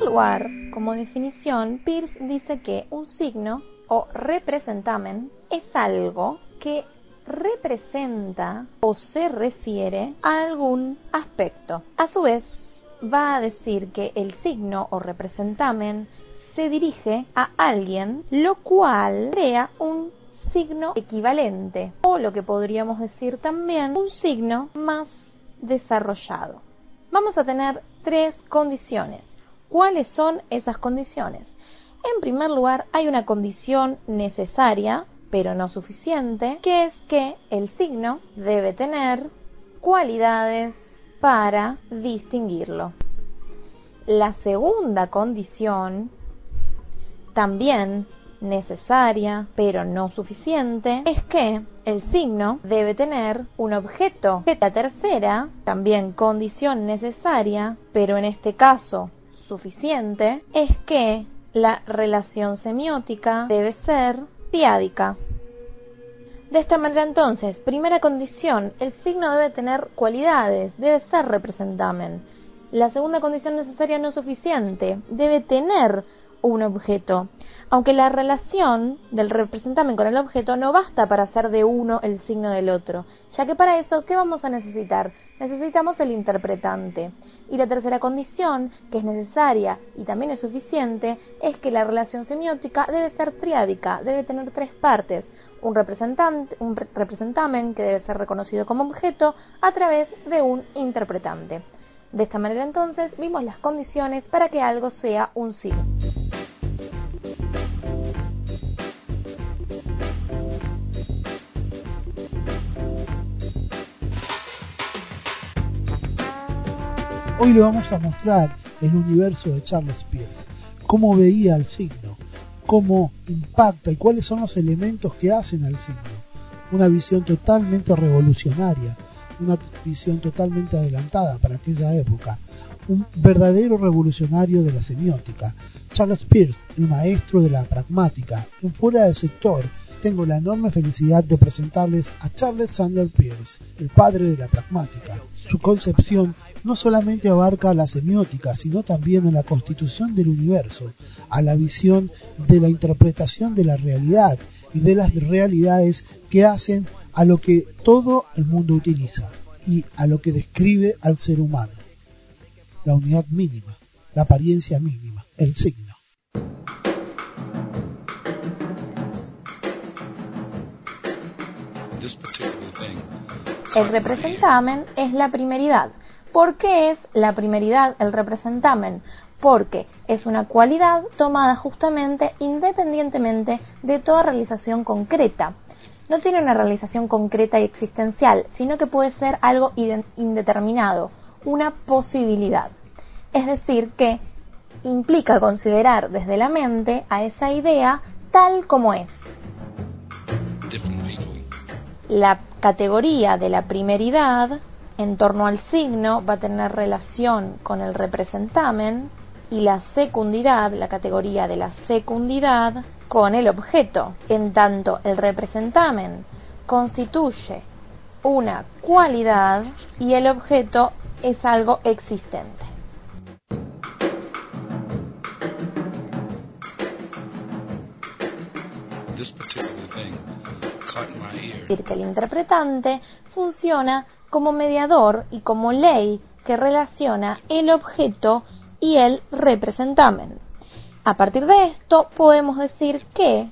lugar, como definición, Peirce dice que un signo o representamen es algo que representa o se refiere a algún aspecto. A su vez, va a decir que el signo o representamen se dirige a alguien, lo cual crea un signo equivalente o lo que podríamos decir también un signo más desarrollado. Vamos a tener tres condiciones. ¿Cuáles son esas condiciones? En primer lugar, hay una condición necesaria, pero no suficiente, que es que el signo debe tener cualidades para distinguirlo. La segunda condición también necesaria, pero no suficiente, es que el signo debe tener un objeto. La tercera, también condición necesaria, pero en este caso suficiente, es que la relación semiótica debe ser triádica. De esta manera entonces, primera condición, el signo debe tener cualidades, debe ser representamen. La segunda condición necesaria no suficiente, debe tener un objeto, aunque la relación del representamen con el objeto no basta para hacer de uno el signo del otro, ya que para eso, ¿qué vamos a necesitar? Necesitamos el interpretante. Y la tercera condición, que es necesaria y también es suficiente, es que la relación semiótica debe ser triádica, debe tener tres partes, un, representante, un representamen que debe ser reconocido como objeto a través de un interpretante. De esta manera entonces vimos las condiciones para que algo sea un signo. Hoy le vamos a mostrar el universo de Charles Peirce, cómo veía el signo, cómo impacta y cuáles son los elementos que hacen al signo. Una visión totalmente revolucionaria, una visión totalmente adelantada para aquella época, un verdadero revolucionario de la semiótica. Charles Peirce, el maestro de la pragmática, en fuera del sector, tengo la enorme felicidad de presentarles a Charles Sanders Peirce, el padre de la pragmática. Su concepción no solamente abarca la semiótica, sino también a la constitución del universo, a la visión de la interpretación de la realidad y de las realidades que hacen a lo que todo el mundo utiliza y a lo que describe al ser humano. La unidad mínima, la apariencia mínima, el signo. El representamen es la primeridad. ¿Por qué es la primeridad el representamen? Porque es una cualidad tomada justamente independientemente de toda realización concreta. No tiene una realización concreta y existencial, sino que puede ser algo indeterminado, una posibilidad. Es decir, que implica considerar desde la mente a esa idea tal como es la categoría de la primeridad en torno al signo va a tener relación con el representamen y la secundidad, la categoría de la secundidad, con el objeto. En tanto, el representamen constituye una cualidad y el objeto es algo existente. Decir que el interpretante funciona como mediador y como ley que relaciona el objeto y el representamen. A partir de esto podemos decir que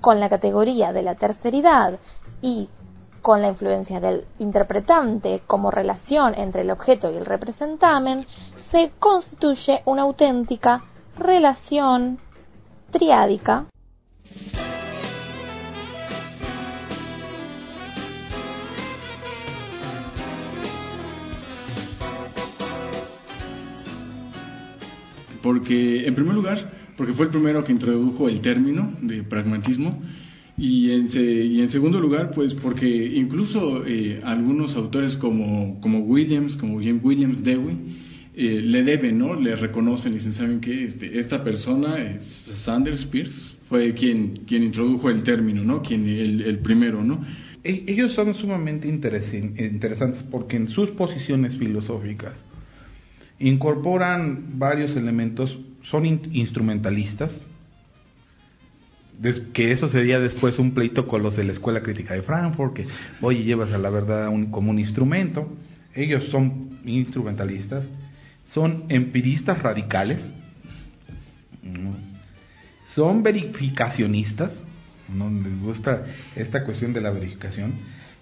con la categoría de la terceridad y con la influencia del interpretante como relación entre el objeto y el representamen, se constituye una auténtica relación triádica Porque, en primer lugar, porque fue el primero que introdujo el término de pragmatismo. Y en, y en segundo lugar, pues porque incluso eh, algunos autores como, como Williams, como James Williams Dewey, eh, le deben, ¿no? Le reconocen y dicen, ¿saben que este, esta persona, es Sanders Peirce, fue quien, quien introdujo el término, ¿no? Quien, el, el primero, ¿no? E, ellos son sumamente interesantes porque en sus posiciones filosóficas incorporan varios elementos son instrumentalistas, que eso sería después un pleito con los de la Escuela Crítica de Frankfurt, que, oye, llevas a la verdad como un instrumento. Ellos son instrumentalistas, son empiristas radicales, son verificacionistas, no les gusta esta cuestión de la verificación,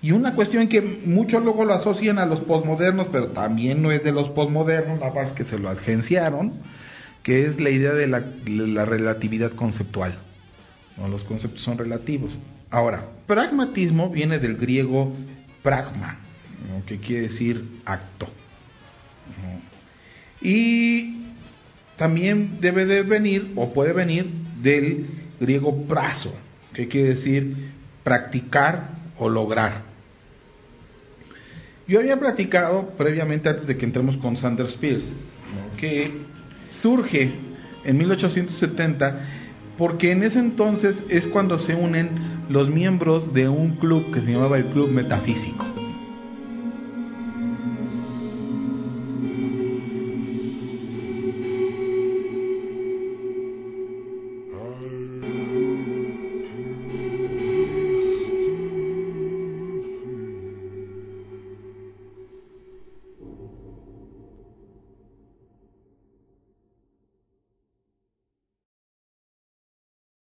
y una cuestión que muchos luego lo asocian a los posmodernos, pero también no es de los posmodernos, nada más que se lo agenciaron, que es la idea de la, relatividad conceptual. Los conceptos son relativos. Ahora, pragmatismo viene del griego pragma, que quiere decir acto. Y también debe de venir, o puede venir, del griego prazo, que quiere decir practicar o lograr. Yo había platicado previamente, antes de que entremos con Sanders Peirce, que surge en 1870 porque en ese entonces es cuando se unen los miembros de un club que se llamaba el Club Metafísico.